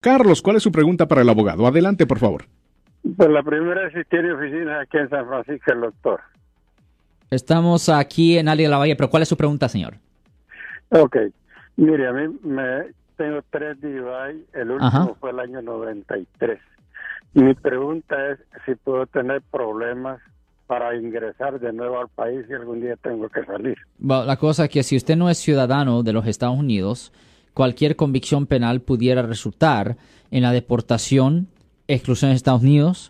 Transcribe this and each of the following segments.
Carlos, ¿cuál es su pregunta para el abogado? Adelante, por favor. Pues la primera es si tiene oficina aquí en San Francisco el doctor. Estamos aquí en Ali de la Valle, pero ¿cuál es su pregunta, señor? Ok. Mire, a mí me tengo tres DUI, el último Ajá. fue el año 93. Y mi pregunta es si puedo tener problemas para ingresar de nuevo al país y algún día tengo que salir. Bueno, la cosa es que si usted no es ciudadano de los Estados Unidos, cualquier convicción penal pudiera resultar en la deportación, exclusión de Estados Unidos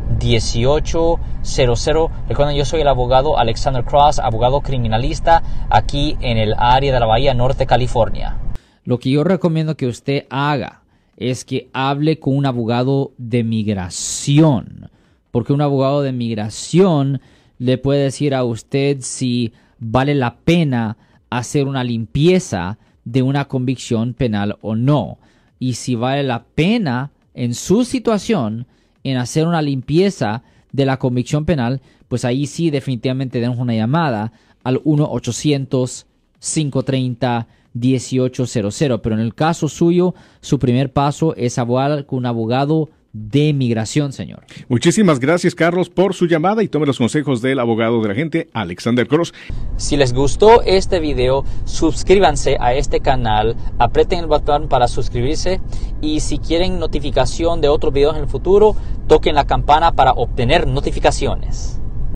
1-800-530-1800. Recuerden, yo soy el abogado Alexander Cross, abogado criminalista aquí en el área de la Bahía Norte, California. Lo que yo recomiendo que usted haga es que hable con un abogado de migración, porque un abogado de migración le puede decir a usted si vale la pena hacer una limpieza de una convicción penal o no. Y si vale la pena en su situación en hacer una limpieza de la convicción penal, pues ahí sí definitivamente den una llamada al 1-800-530-1800. Pero en el caso suyo, su primer paso es hablar con un abogado de migración, señor. Muchísimas gracias, Carlos, por su llamada y tome los consejos del abogado de la gente, Alexander Cross. Si les gustó este video, suscríbanse a este canal, aprieten el botón para suscribirse y si quieren notificación de otros videos en el futuro, toquen la campana para obtener notificaciones.